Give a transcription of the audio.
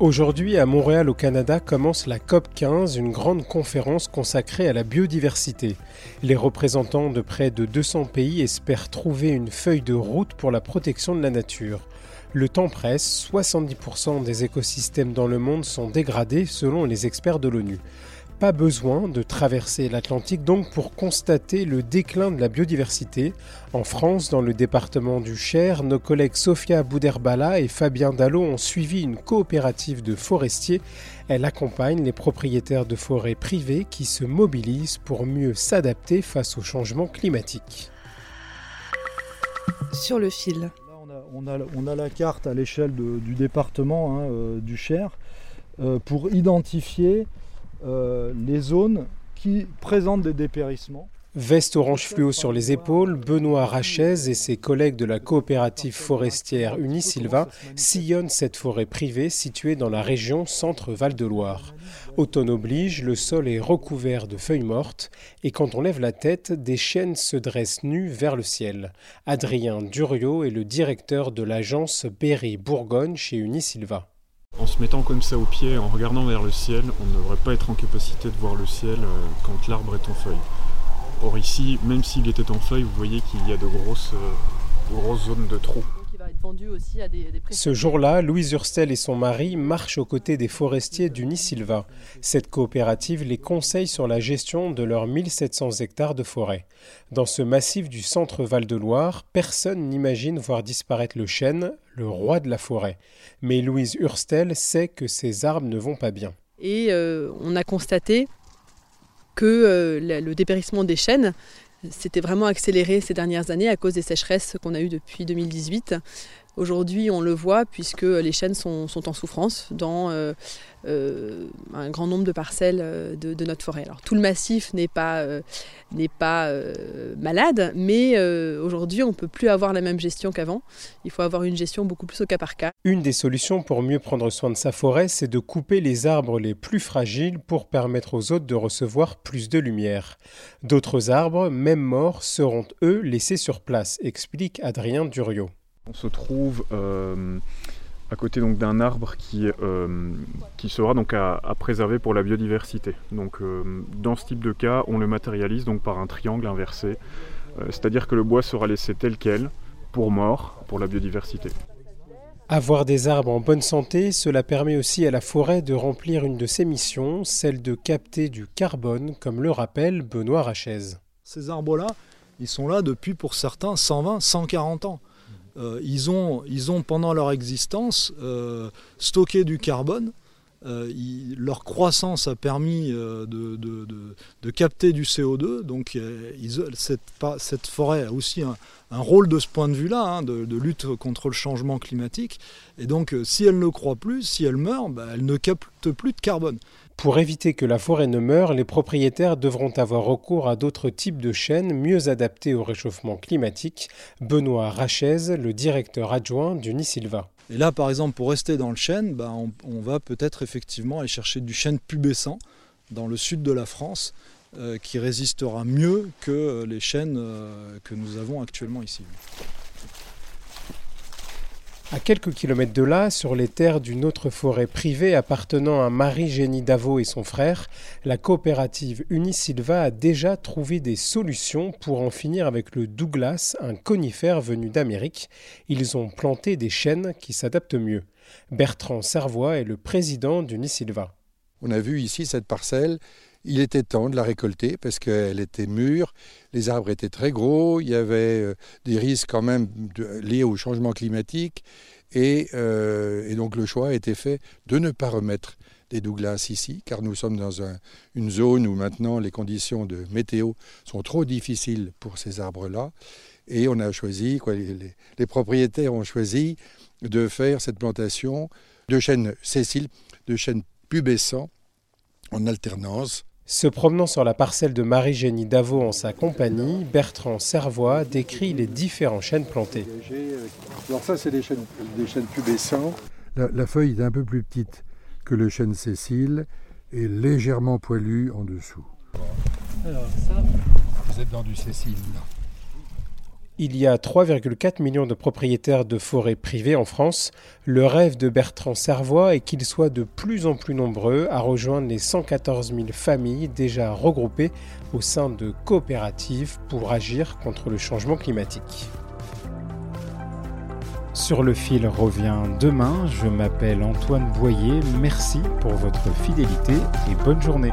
Aujourd'hui, à Montréal, au Canada, commence la COP 15, une grande conférence consacrée à la biodiversité. Les représentants de près de 200 pays espèrent trouver une feuille de route pour la protection de la nature. Le temps presse, 70% des écosystèmes dans le monde sont dégradés selon les experts de l'ONU. Pas besoin de traverser l'Atlantique donc pour constater le déclin de la biodiversité. En France, dans le département du Cher, nos collègues Sofia Bouderbala et Fabien Dallot ont suivi une coopérative de forestiers. Elle accompagne les propriétaires de forêts privées qui se mobilisent pour mieux s'adapter face au changement climatique. Sur le fil. Là, on, a, on, a, on a la carte à l'échelle du département hein, euh, du Cher euh, pour identifier euh, les zones qui présentent des dépérissements. Veste orange fluo sur les épaules, Benoît Rachez et ses collègues de la coopérative forestière Unisilva sillonnent cette forêt privée située dans la région Centre-Val de Loire. Automne oblige, le sol est recouvert de feuilles mortes et quand on lève la tête, des chênes se dressent nus vers le ciel. Adrien Duriot est le directeur de l'agence Berry Bourgogne chez Unisilva. En se mettant comme ça au pied, en regardant vers le ciel, on ne devrait pas être en capacité de voir le ciel euh, quand l'arbre est en feuille. Or ici, même s'il était en feuille, vous voyez qu'il y a de grosses, euh, de grosses zones de trous. Ce jour-là, Louise Hurstel et son mari marchent aux côtés des forestiers d'Unisilva. Cette coopérative les conseille sur la gestion de leurs 1700 hectares de forêt. Dans ce massif du centre Val-de-Loire, personne n'imagine voir disparaître le chêne, le roi de la forêt. Mais Louise Hurstel sait que ces arbres ne vont pas bien. Et euh, on a constaté que euh, le dépérissement des chênes s'était vraiment accéléré ces dernières années à cause des sécheresses qu'on a eues depuis 2018. Aujourd'hui, on le voit puisque les chênes sont, en souffrance dans euh, euh, un grand nombre de parcelles euh, de, notre forêt. Alors tout le massif n'est pas, malade, mais aujourd'hui, on ne peut plus avoir la même gestion qu'avant. Il faut avoir une gestion beaucoup plus au cas par cas. Une des solutions pour mieux prendre soin de sa forêt, c'est de couper les arbres les plus fragiles pour permettre aux autres de recevoir plus de lumière. D'autres arbres, même morts, seront eux laissés sur place, explique Adrien Duriot. On se trouve euh, à côté donc d'un arbre qui, euh, qui sera donc à, à préserver pour la biodiversité. Donc euh, dans ce type de cas, on le matérialise donc par un triangle inversé, Euh, c'est-à-dire que le bois sera laissé tel quel pour mort pour la biodiversité. Avoir des arbres en bonne santé, cela permet aussi à la forêt de remplir une de ses missions, celle de capter du carbone, comme le rappelle Benoît Rachez. Ces arbres-là, ils sont là depuis pour certains 120, 140 ans. Euh, ils, ont, ils ont pendant leur existence euh, stocké du carbone. Euh, leur croissance a permis euh, de, capter du CO2. Donc euh, cette, forêt a aussi un, rôle de ce point de vue-là, hein, de, lutte contre le changement climatique. Et donc si elle ne croît plus, si elle meurt, bah, elle ne capte plus de carbone. Pour éviter que la forêt ne meure, les propriétaires devront avoir recours à d'autres types de chênes mieux adaptés au réchauffement climatique. Benoît Rachez, le directeur adjoint d'Unisilva. Et là, par exemple, pour rester dans le chêne, bah, on, va peut-être effectivement aller chercher du chêne pubescent dans le sud de la France, euh, qui résistera mieux que euh, les chênes euh, que nous avons actuellement ici. À quelques kilomètres de là, sur les terres d'une autre forêt privée appartenant à Marie-Génie Davot et son frère, la coopérative Unisilva a déjà trouvé des solutions pour en finir avec le Douglas, un conifère venu d'Amérique. Ils ont planté des chênes qui s'adaptent mieux. Bertrand Servois est le président d'Unisilva. On a vu ici cette parcelle. Il était temps de la récolter parce qu'elle était mûre, les arbres étaient très gros, il y avait euh, des risques quand même liés au changement climatique Et, euh, et, donc le choix a été fait de ne pas remettre des Douglas ici, car nous sommes dans un, une zone où maintenant les conditions de météo sont trop difficiles pour ces arbres-là. Et on a choisi, les, propriétaires ont choisi de faire cette plantation de chênes Cécile, de chênes pubescents en alternance. Se promenant sur la parcelle de Marie-Génie Davot en sa compagnie, Bertrand Servois décrit les différents chênes plantés. Alors ça, c'est des chênes, des chênes pubescents. La, la, feuille est un peu plus petite que le chêne Cécile et légèrement poilu en dessous. Alors ça, vous êtes dans du Cécile là. Il y a 3,4 millions de propriétaires de forêts privées en France. Le rêve de Bertrand Servois est qu'ils soient de plus en plus nombreux à rejoindre les 114 000 familles déjà regroupées au sein de coopératives pour agir contre le changement climatique. Sur le fil revient demain. Je m'appelle Antoine Boyer. Merci pour votre fidélité et bonne journée.